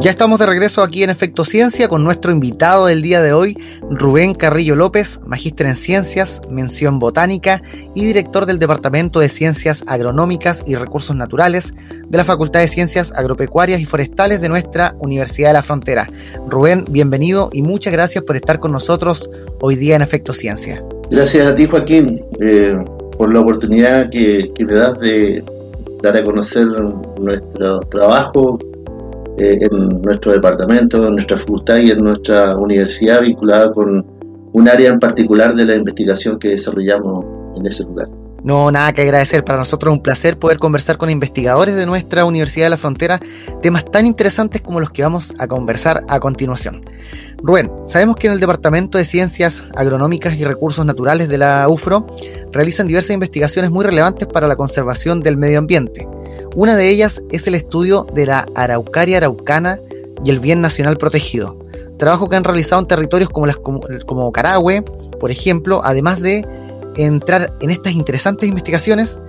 Ya estamos de regreso aquí en Efecto Ciencia con nuestro invitado del día de hoy, Rubén Carrillo López, magíster en Ciencias, mención botánica y director del Departamento de Ciencias Agronómicas y Recursos Naturales de la Facultad de Ciencias Agropecuarias y Forestales de nuestra Universidad de la Frontera. Rubén, bienvenido y muchas gracias por estar con nosotros hoy día en Efecto Ciencia. Gracias a ti, Joaquín, eh, por la oportunidad que, que me das de dar a conocer nuestro trabajo eh, en nuestro departamento, en nuestra facultad y en nuestra universidad vinculada con un área en particular de la investigación que desarrollamos en ese lugar. No, nada que agradecer. Para nosotros es un placer poder conversar con investigadores de nuestra Universidad de la Frontera temas tan interesantes como los que vamos a conversar a continuación. Rubén, sabemos que en el Departamento de Ciencias Agronómicas y Recursos Naturales de la UFRO realizan diversas investigaciones muy relevantes para la conservación del medio ambiente. Una de ellas es el estudio de la araucaria araucana y el bien nacional protegido. Trabajo que han realizado en territorios como, las, como, por ejemplo, además de entrar en estas interesantes investigaciones.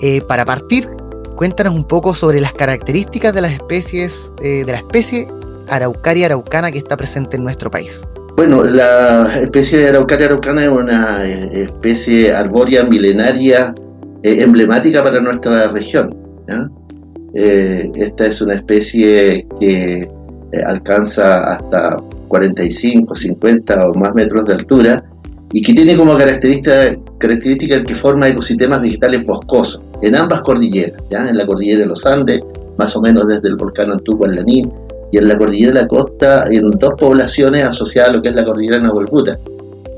Eh, para partir, cuéntanos un poco sobre las características de las especies, eh, de la especie araucaria araucana que está presente en nuestro país. Bueno, la especie de araucaria araucana es una eh, especie arbórea milenaria emblemática para nuestra región. Eh, esta es una especie que eh, alcanza hasta 45, 50 o más metros de altura y que tiene como característica, característica el que forma ecosistemas vegetales boscosos en ambas cordilleras, ¿ya? en la cordillera de los Andes, más o menos desde el volcán Antuco al Lanín, y en la cordillera de la costa, en dos poblaciones asociadas a lo que es la cordillera de Nahuelbuta.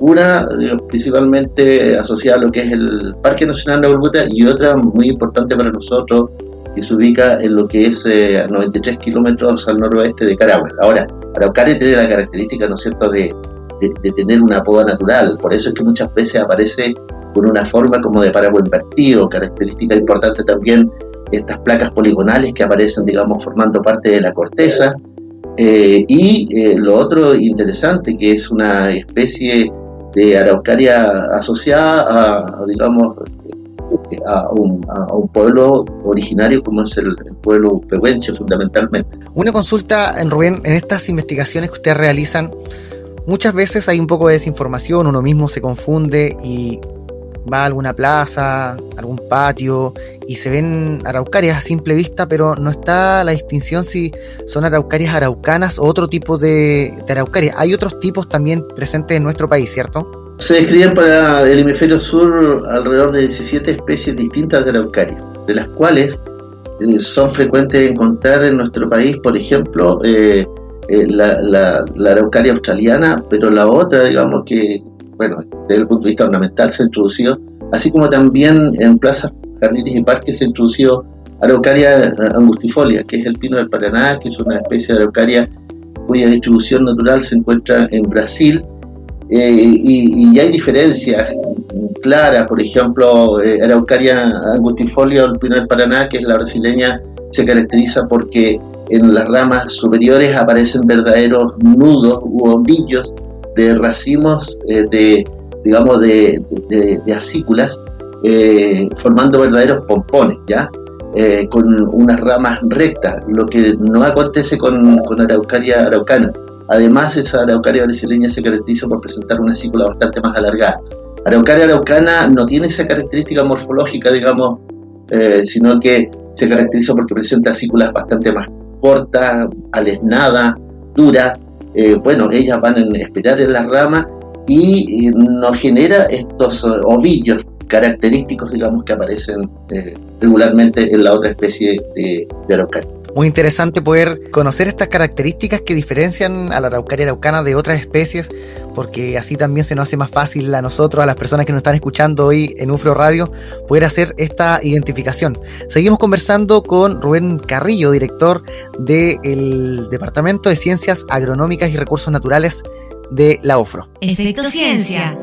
Una principalmente asociada a lo que es el Parque Nacional Nahuelbuta y otra muy importante para nosotros que se ubica en lo que es eh, a 93 kilómetros al noroeste de Carahue. Ahora, Araucaria tiene la característica, ¿no es cierto?, de, de, tener una poda natural, por eso es que muchas veces aparece con una forma como de páramo invertido, característica importante también estas placas poligonales que aparecen, digamos, formando parte de la corteza. Eh, y eh, lo otro interesante, que es una especie de araucaria asociada a, digamos, a un, pueblo originario como es el, pueblo pehuenche fundamentalmente. Una consulta, en Rubén, en estas investigaciones que ustedes realizan, muchas veces hay un poco de desinformación, uno mismo se confunde y va a alguna plaza, algún patio y se ven araucarias a simple vista, pero no está la distinción si son araucarias araucanas o otro tipo de, araucarias. Hay otros tipos también presentes en nuestro país, ¿cierto? Se describen para el hemisferio sur alrededor de 17 especies distintas de araucaria, de las cuales eh, son frecuentes encontrar en nuestro país, por ejemplo, eh, eh, la, araucaria australiana, pero la otra, digamos que, bueno, desde el punto de vista ornamental se ha introducido, así como también en plazas, jardines y parques se ha introducido araucaria angustifolia, que es el pino del Paraná, que es una especie de araucaria cuya distribución natural se encuentra en Brasil. Eh, y, hay diferencias claras, por ejemplo, eh, Araucaria angustifolia o el pino del Paraná, que es la brasileña, se caracteriza porque en las ramas superiores aparecen verdaderos nudos u ovillos de racimos eh, de, digamos, de, de, acículas, formando verdaderos pompones, ¿ya? con unas ramas rectas, lo que no acontece con, con Araucaria araucana. Además, esa araucaria brasileña se caracteriza por presentar una cícula bastante más alargada. Araucaria araucana no tiene esa característica morfológica, digamos, eh, sino que se caracteriza porque presenta cículas bastante más cortas, alesnadas, duras. Eh, bueno, ellas van a esperar en la rama y eh, nos genera estos ovillos característicos, digamos, que aparecen regularmente en la otra especie de, de araucaria muy interesante poder conocer estas características que diferencian a la araucaria araucana de otras especies, porque así también se nos hace más fácil a nosotros, a las personas que nos están escuchando hoy en UFRO Radio, poder hacer esta identificación. Seguimos conversando con Rubén Carrillo, director del Departamento de Ciencias Agronómicas y Recursos Naturales de la UFRO. Efecto Ciencia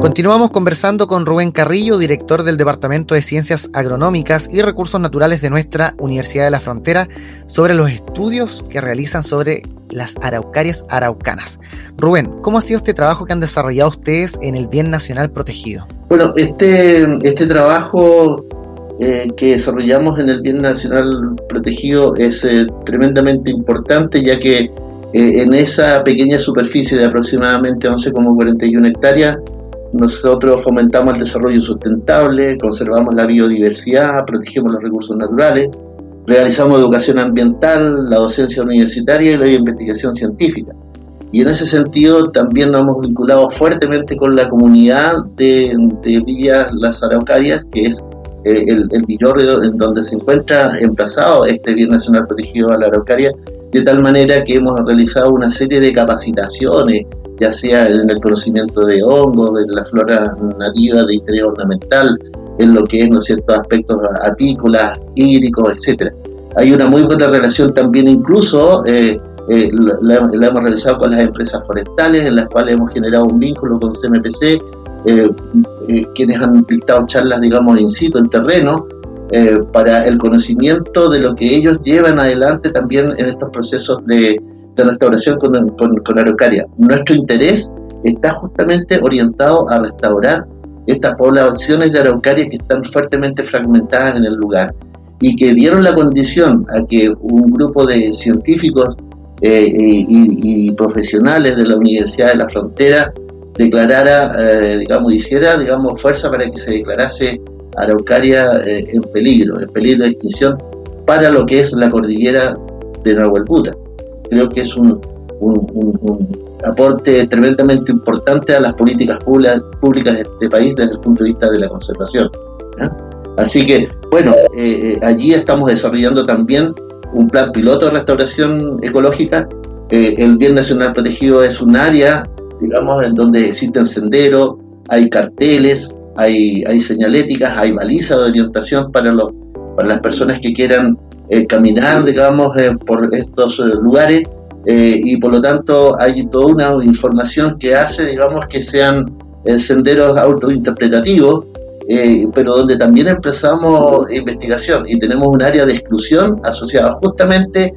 Continuamos conversando con Rubén Carrillo, director del Departamento de Ciencias Agronómicas y Recursos Naturales de nuestra Universidad de la Frontera, sobre los estudios que realizan sobre las araucarias araucanas. Rubén, ¿cómo ha sido este trabajo que han desarrollado ustedes en el Bien Nacional Protegido? Bueno, este, este trabajo eh, que desarrollamos en el Bien Nacional Protegido es eh, tremendamente importante, ya que eh, en esa pequeña superficie de aproximadamente 11,41 hectáreas, nosotros fomentamos el desarrollo sustentable, conservamos la biodiversidad, protegemos los recursos naturales, realizamos educación ambiental, la docencia universitaria y la investigación científica. Y en ese sentido también nos hemos vinculado fuertemente con la comunidad de, de Villas Las Araucarias, que es eh, el, el en donde se encuentra emplazado este bien nacional protegido a la Araucaria, de tal manera que hemos realizado una serie de capacitaciones, ya sea en el conocimiento de hongos, de la flora nativa, de interés ornamental, en lo que es, ¿no cierto?, aspectos apícolas, hídricos, etcétera. Hay una muy buena relación también incluso, eh, eh, la, hemos realizado con las empresas forestales, en las cuales hemos generado un vínculo con CMPC, eh, quienes han dictado charlas, digamos, in situ, en terreno, para el conocimiento de lo que ellos llevan adelante también en estos procesos de, de restauración con, con, con Araucaria. Nuestro interés está justamente orientado a restaurar estas poblaciones de Araucaria que están fuertemente fragmentadas en el lugar y que dieron la condición a que un grupo de científicos eh, y, y, profesionales de la Universidad de la Frontera declarara, eh, digamos, hiciera, digamos, fuerza para que se declarase Araucaria eh, en peligro, en peligro de extinción para lo que es la cordillera de Nahuelbuta creo que es un, aporte tremendamente importante a las políticas públicas de este país desde el punto de vista de la conservación. Así que, bueno, eh, eh, allí estamos desarrollando también un plan piloto de restauración ecológica. El Bien Nacional Protegido es un área, digamos, en donde existen senderos, hay carteles, hay, hay señaléticas, hay balizas de orientación para, los, para las personas que quieran eh, caminar, digamos, eh, por estos eh, lugares y por lo tanto hay toda una información que hace, digamos, que sean senderos autointerpretativos, pero donde también empezamos investigación y tenemos un área de exclusión asociada justamente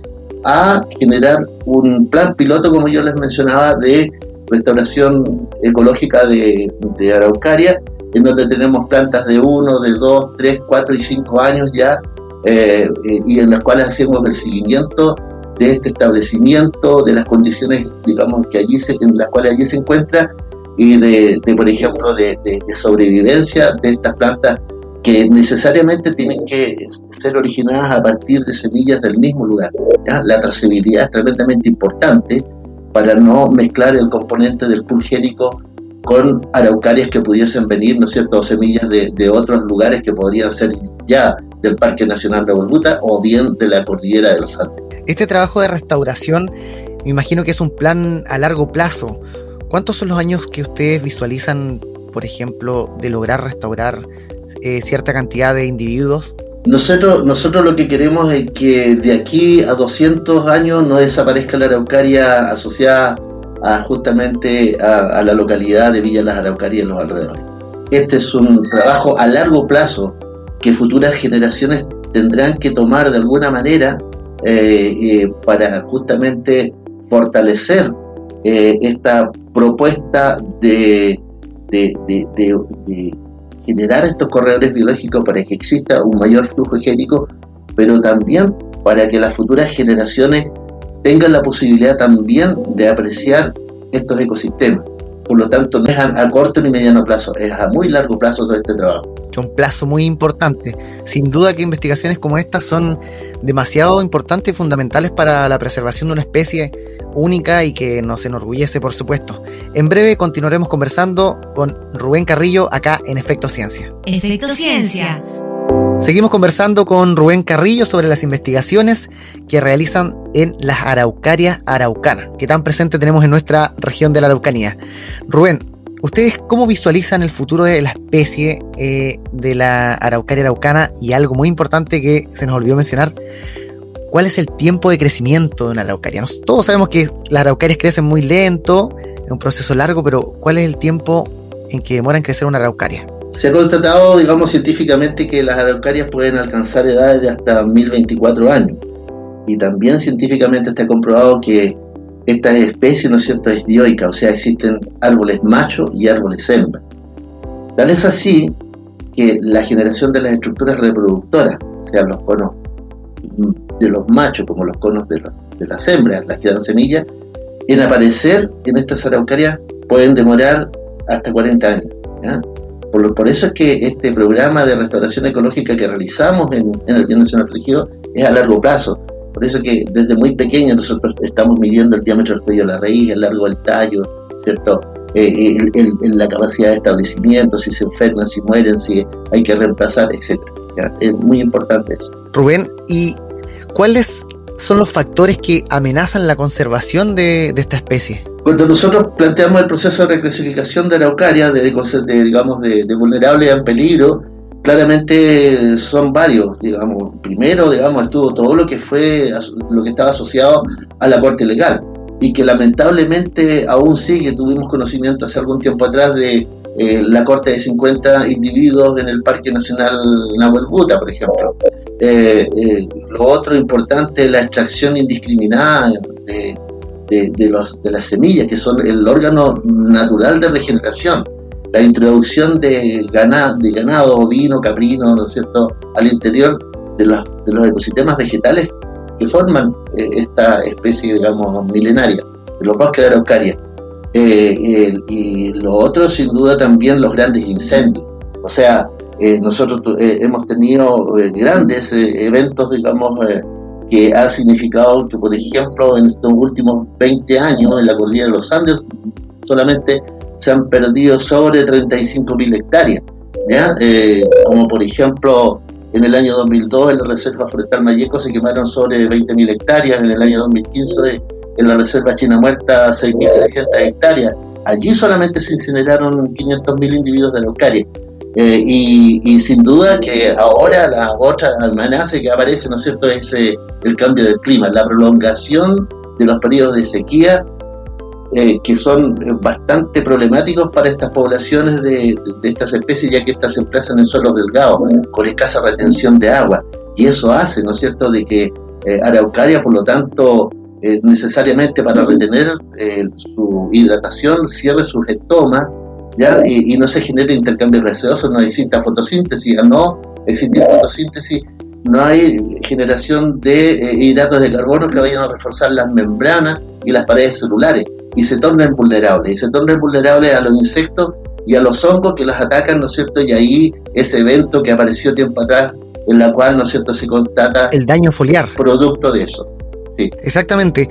a generar un plan piloto, como yo les mencionaba, de restauración ecológica de, de Araucaria, en donde tenemos plantas de 1, de 2, 3, 4 y 5 años ya eh, eh, y en las cuales hacemos el seguimiento de este establecimiento, de las condiciones, digamos, que allí se, en las cuales allí se encuentra y de, por ejemplo, de, sobrevivencia de estas plantas que necesariamente tienen que ser originadas a partir de semillas del mismo lugar. La trazabilidad es tremendamente importante para no mezclar el componente del pulgénico con araucarias que pudiesen venir, ¿no es cierto?, o semillas de, de otros lugares que podrían ser ya del Parque Nacional de Volbuta o bien de la Cordillera de los Andes. Este trabajo de restauración me imagino que es un plan a largo plazo. ¿Cuántos son los años que ustedes visualizan, por ejemplo, de lograr restaurar eh, cierta cantidad de individuos? Nosotros, nosotros lo que queremos es que de aquí a 200 años no desaparezca la araucaria asociada justamente a, la localidad de Villa Las Araucarias en los alrededores. Este es un trabajo a largo plazo que futuras generaciones tendrán que tomar de alguna manera eh, eh, para justamente fortalecer eh, esta propuesta de, de, generar estos corredores biológicos para que exista un mayor flujo higiénico, pero también para que las futuras generaciones tengan la posibilidad también de apreciar estos ecosistemas. Por lo tanto, no es a, corto ni mediano plazo, es a muy largo plazo todo este trabajo. Es un plazo muy importante. Sin duda que investigaciones como estas son demasiado importantes y fundamentales para la preservación de una especie única y que nos enorgullece, por supuesto. En breve continuaremos conversando con Rubén Carrillo acá en Efecto Ciencia. Efecto Ciencia Seguimos conversando con Rubén Carrillo sobre las investigaciones que realizan en las araucarias araucanas, que tan presente tenemos en nuestra región de la Araucanía. Rubén, ¿ustedes cómo visualizan el futuro de la especie eh, de la araucaria araucana? Y algo muy importante que se nos olvidó mencionar, ¿cuál es el tiempo de crecimiento de una araucaria? todos sabemos que las araucarias crecen muy lento, es un proceso largo, pero ¿cuál es el tiempo en que demora en crecer una araucaria? Se ha constatado, digamos, científicamente que las araucarias pueden alcanzar edades de hasta 1024 años. Y también científicamente está comprobado que esta especie, ¿no es cierto?, es dioica, o sea, existen árboles machos y árboles hembra. Tal es así que la generación de las estructuras reproductoras, sean los conos de los machos como los conos de, las hembras, las que dan semillas, en aparecer en estas araucarias pueden demorar hasta 40 años. Por, eso es que este programa de restauración ecológica que realizamos en, el Bien Nacional Protegido es a largo plazo. Por eso es que desde muy pequeño nosotros estamos midiendo el diámetro del cuello de la raíz, el largo del tallo, ¿cierto? Eh, la capacidad de establecimiento, si se enferman, si mueren, si hay que reemplazar, etc. Es muy importante eso. Rubén, ¿y cuáles son los factores que amenazan la conservación de, esta especie? Cuando nosotros planteamos el proceso de reclasificación de Araucaria, de, de digamos, de, de vulnerable a peligro, claramente son varios, digamos. Primero, digamos, estuvo todo lo que fue, lo que estaba asociado a la corte legal y que lamentablemente aún sigue. Tuvimos conocimiento hace algún tiempo atrás de eh, la corte de 50 individuos en el Parque Nacional Nahuel Buta, por ejemplo. Eh, eh, lo otro importante la extracción indiscriminada de, de, los, de las semillas, que son el órgano natural de regeneración. La introducción de ganado, de ganado ovino, caprino, ¿no es cierto?, al interior de los, de los ecosistemas vegetales que forman eh, esta especie, digamos, milenaria, de los bosques de Araucaria. Eh, y lo otro, sin duda, también los grandes incendios. O sea, eh, nosotros hemos tenido grandes eventos, digamos, que ha significado que, por ejemplo, en estos últimos 20 años, en la cordillera de los Andes, solamente se han perdido sobre 35.000 hectáreas. ¿ya? como por ejemplo en el año 2002 en la Reserva Forestal Mayeco se quemaron sobre 20.000 hectáreas, en el año 2015 en la Reserva China Muerta 6.600 hectáreas. Allí solamente se incineraron 500.000 individuos de Araucaria. Eh, y, sin duda que ahora la otra amenaza que aparece, ¿no es cierto?, es eh, el cambio del clima, la prolongación de los periodos de sequía eh, que son eh, bastante problemáticos para estas poblaciones de, estas especies, ya que estas se emplazan en suelos delgados, con escasa retención de agua. Y eso hace, ¿no es cierto?, de que eh, Araucaria, por lo tanto, necesariamente para retener su hidratación, cierre sus estomas, ¿ya? Y, no se genere intercambio gaseoso, no exista fotosíntesis, no existe fotosíntesis, no hay generación de hidratos de carbono que vayan a reforzar las membranas y las paredes celulares y se tornan vulnerables, y se tornan vulnerables a los insectos y a los hongos que las atacan, ¿no es cierto? Y ahí ese evento que apareció tiempo atrás, en la cual, ¿no es cierto?, se constata el daño foliar. Producto de eso. Sí. Exactamente.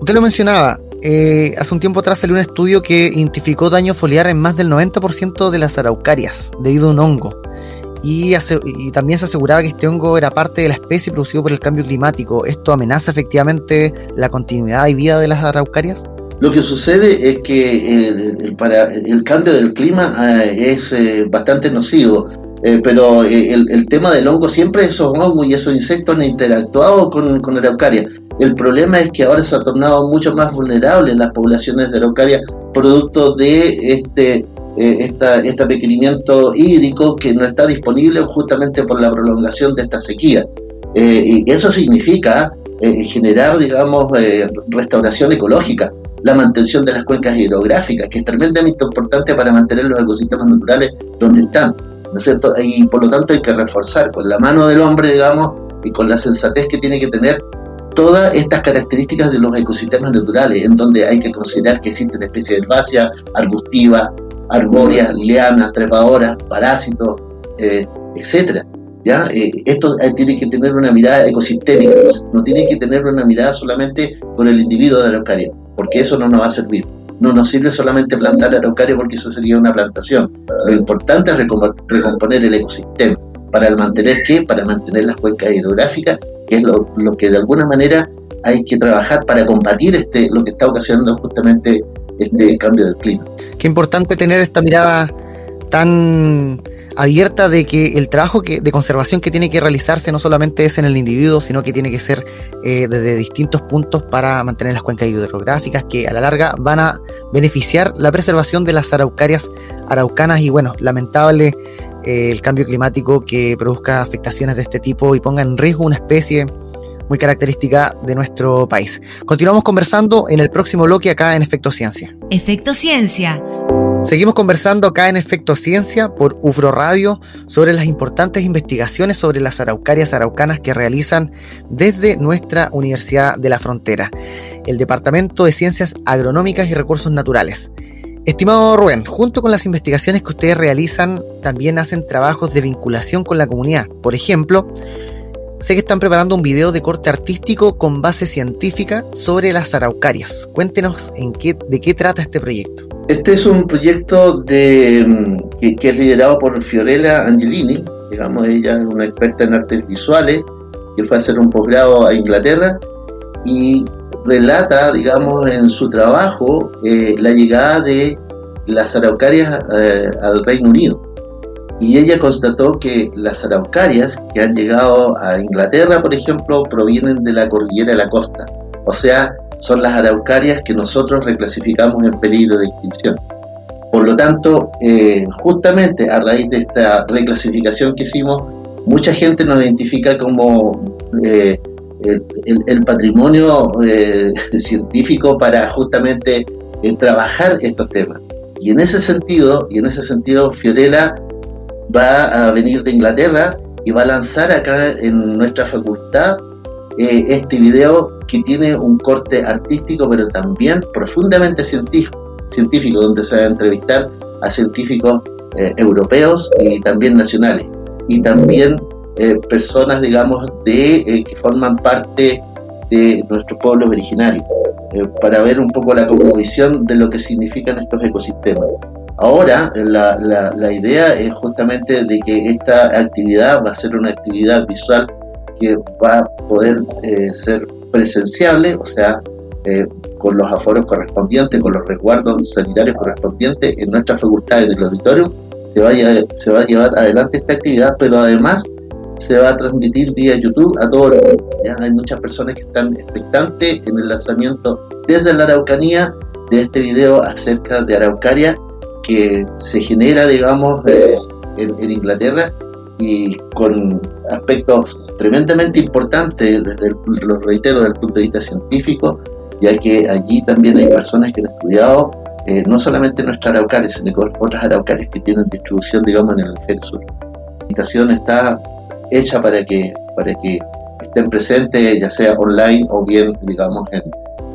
Usted lo mencionaba, eh, hace un tiempo atrás salió un estudio que identificó daño foliar en más del 90% de las araucarias debido a un hongo. Y, también se aseguraba que este hongo era parte de la especie producido por el cambio climático. ¿Esto amenaza efectivamente la continuidad y vida de las araucarias? Lo que sucede es que el, para, el cambio del clima eh, es eh, bastante nocivo, eh, pero el, tema del hongo, siempre esos hongos y esos insectos han interactuado con, con araucaria. El problema es que ahora se ha tornado mucho más vulnerable las poblaciones de araucaria producto de este esta, este requerimiento hídrico que no está disponible justamente por la prolongación de esta sequía. y eso significa generar, digamos, restauración ecológica la mantención de las cuencas hidrográficas, que es tremendamente importante para mantener los ecosistemas naturales donde están, ¿no es cierto? Y por lo tanto hay que reforzar con la mano del hombre, digamos, y con la sensatez que tiene que tener todas estas características de los ecosistemas naturales, en donde hay que considerar que existen especies herbáceas, arbustivas, arbóreas, lianas, trepadoras, parásitos, eh, etcétera. ¿Ya? Eh, esto eh, tiene que tener una mirada ecosistémica, no tiene que tener una mirada solamente con el individuo de araucaria porque eso no nos va a servir. No nos sirve solamente plantar araucaria porque eso sería una plantación. Lo importante es recomponer el ecosistema. ¿Para mantener qué? Para mantener las cuencas hidrográficas, que es lo, que de alguna manera hay que trabajar para combatir este, lo que está ocasionando justamente este cambio del clima. Qué importante tener esta mirada tan abierta de que el trabajo de conservación que tiene que realizarse no solamente es en el individuo, sino que tiene que ser eh, desde distintos puntos para mantener las cuencas hidrográficas que a la larga van a beneficiar la preservación de las araucarias araucanas y bueno, lamentable eh, el cambio climático que produzca afectaciones de este tipo y ponga en riesgo una especie muy característica de nuestro país. Continuamos conversando en el próximo bloque acá en Efecto Ciencia. Efecto Ciencia Seguimos conversando acá en Efecto Ciencia por UFRO Radio sobre las importantes investigaciones sobre las araucarias araucanas que realizan desde nuestra Universidad de la Frontera, el Departamento de Ciencias Agronómicas y Recursos Naturales. Estimado Rubén, junto con las investigaciones que ustedes realizan, también hacen trabajos de vinculación con la comunidad. Por ejemplo, sé que están preparando un video de corte artístico con base científica sobre las araucarias. Cuéntenos en qué, de qué trata este proyecto. Este es un proyecto mm, que, es liderado por Fiorella Angelini, digamos, ella es una experta en artes visuales, que fue a hacer un posgrado a Inglaterra y relata, digamos, en su trabajo eh, la llegada de las araucarias eh, al Reino Unido. Y ella constató que las araucarias que han llegado a Inglaterra, por ejemplo, provienen de la cordillera de la costa. O sea, son las araucarias que nosotros reclasificamos en peligro de extinción. Por lo tanto, eh, justamente a raíz de esta reclasificación que hicimos, mucha gente nos identifica como el, patrimonio eh, científico para justamente trabajar estos temas. Y en ese sentido, y en ese sentido, Fiorella va a venir de Inglaterra y va a lanzar acá en nuestra facultad este video que tiene un corte artístico, pero también profundamente científico, científico donde se va a entrevistar a científicos eh, europeos y también nacionales, y también eh, personas, digamos, de eh, que forman parte de nuestros pueblos originarios, para ver un poco la conmovisión de lo que significan estos ecosistemas. Ahora la, la, la, idea es justamente de que esta actividad va a ser una actividad visual que va a poder ser presenciable, o sea, eh, con los aforos correspondientes, con los resguardos sanitarios correspondientes en nuestra facultad en el auditorio, se va, a, se va a llevar adelante esta actividad, pero además se va a transmitir vía YouTube a todos los ¿ya? Hay muchas personas que están expectantes en el lanzamiento desde la Araucanía de este video acerca de Araucaria que se genera, digamos, eh, en, en Inglaterra y con aspectos tremendamente importante, desde lo reitero, desde el punto de vista científico, ya que allí también hay personas que han estudiado eh, no solamente nuestras araucarias, sino otras araucarias que tienen distribución, digamos, en el hemisferio sur. La invitación está hecha para que, para que estén presentes, ya sea online o bien, digamos, en,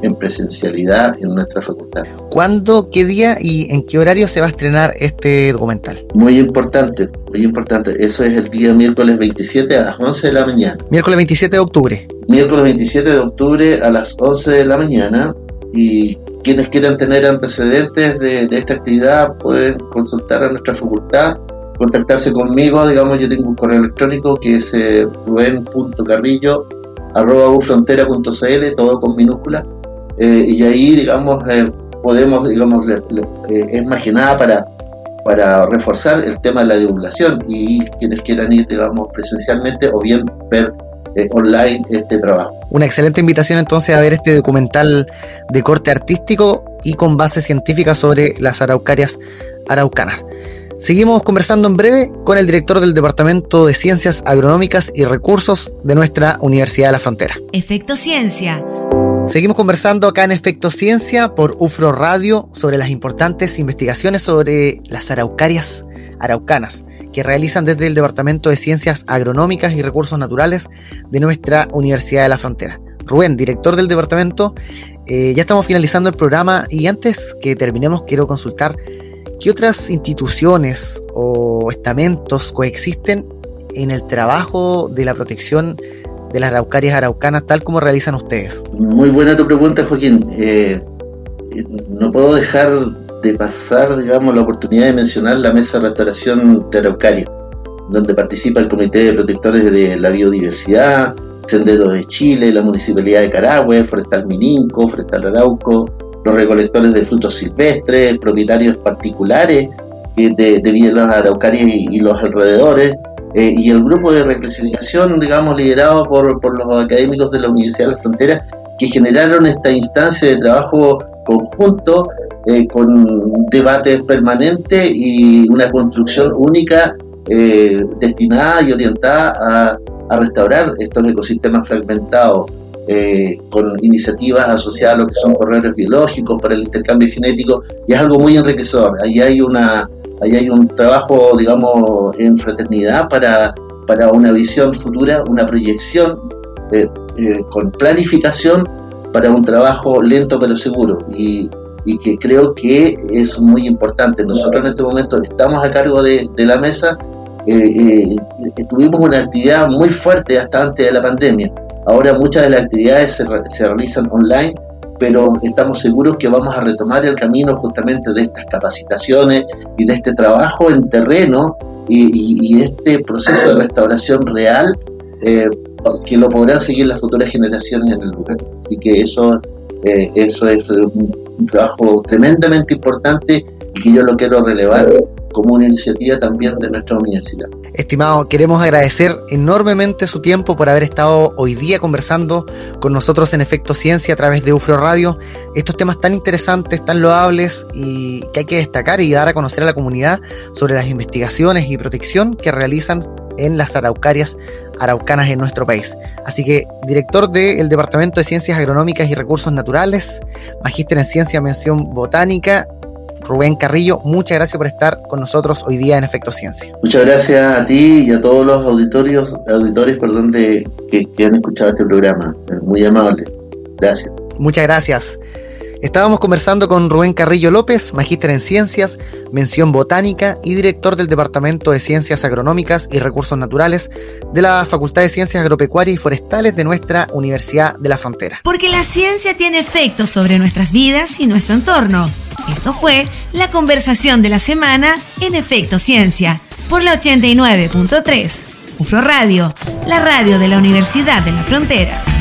en presencialidad en nuestra facultad. ¿Cuándo, qué día y en qué horario se va a estrenar este documental? Muy importante, muy importante. Eso es el día miércoles 27 a las 11 de la mañana. Miércoles 27 de octubre. Miércoles 27 de octubre a las 11 de la mañana y quienes quieran tener antecedentes de, esta actividad pueden consultar a nuestra facultad contactarse conmigo, digamos, yo tengo un correo electrónico que es eh, rubén.carrillo todo con minúsculas, eh, y ahí, digamos, eh, podemos, digamos, eh, es más que nada para, para reforzar el tema de la divulgación y quienes quieran ir, digamos, presencialmente o bien ver online este trabajo. Una excelente invitación entonces a ver este documental de corte artístico y con base científica sobre las araucarias araucanas. Seguimos conversando en breve con el director del Departamento de Ciencias Agronómicas y Recursos de nuestra Universidad de la Frontera. Efecto Ciencia Seguimos conversando acá en Efecto Ciencia por UFRO Radio sobre las importantes investigaciones sobre las araucarias araucanas que realizan desde el Departamento de Ciencias Agronómicas y Recursos Naturales de nuestra Universidad de la Frontera. Rubén, director del departamento, eh, ya estamos finalizando el programa y antes que terminemos quiero consultar qué otras instituciones o estamentos coexisten en el trabajo de la protección de las araucarias araucanas, tal como realizan ustedes? Muy buena tu pregunta, Joaquín. Eh, no puedo dejar de pasar, digamos, la oportunidad de mencionar la Mesa de Restauración de Araucaria, donde participa el Comité de Protectores de la Biodiversidad, Senderos de Chile, la Municipalidad de Carahue, Forestal Mininco, Forestal Arauco, los recolectores de frutos silvestres, propietarios particulares de, de Villa Araucarias y, los alrededores, y el grupo de reclasificación, digamos, liderado por, por los académicos de la Universidad de la Frontera, que generaron esta instancia de trabajo conjunto eh, con debates permanentes y una construcción única eh, destinada y orientada a, restaurar estos ecosistemas fragmentados eh, con iniciativas asociadas a lo que son corredores biológicos para el intercambio genético y es algo muy enriquecedor. Ahí hay una ahí hay un trabajo, digamos, en fraternidad para, para una visión futura, una proyección con planificación para un trabajo lento pero seguro y, que creo que es muy importante. Nosotros en este momento estamos a cargo de, de la mesa, eh, eh, tuvimos una actividad muy fuerte hasta antes de la pandemia. Ahora muchas de las actividades se, se realizan online, pero estamos seguros que vamos a retomar el camino justamente de estas capacitaciones y de este trabajo en terreno y, este proceso de restauración real eh, que lo podrán seguir las futuras generaciones en el lugar. Así que eso, eh, eso es un, trabajo tremendamente importante y que yo lo quiero relevar como una iniciativa también de nuestra universidad. Estimado, queremos agradecer enormemente su tiempo por haber estado hoy día conversando con nosotros en Efecto Ciencia a través de UFRO Radio. Estos temas tan interesantes, tan loables y que hay que destacar y dar a conocer a la comunidad sobre las investigaciones y protección que realizan en las araucarias araucanas en nuestro país. Así que, director del Departamento de Ciencias Agronómicas y Recursos Naturales, magíster en Ciencia Mención Botánica, Rubén Carrillo, muchas gracias por estar con nosotros hoy día en Efecto Ciencia. Muchas gracias a ti y a todos los auditorios, auditores perdón, de, que, que han escuchado este programa. Muy amable. Gracias. Muchas gracias. Estábamos conversando con Rubén Carrillo López, magíster en ciencias, mención botánica y director del Departamento de Ciencias Agronómicas y Recursos Naturales de la Facultad de Ciencias Agropecuarias y Forestales de nuestra Universidad de la Frontera. Porque la ciencia tiene efectos sobre nuestras vidas y nuestro entorno. Esto fue la conversación de la semana en Efecto Ciencia por la 89.3. UFRO Radio, la radio de la Universidad de la Frontera.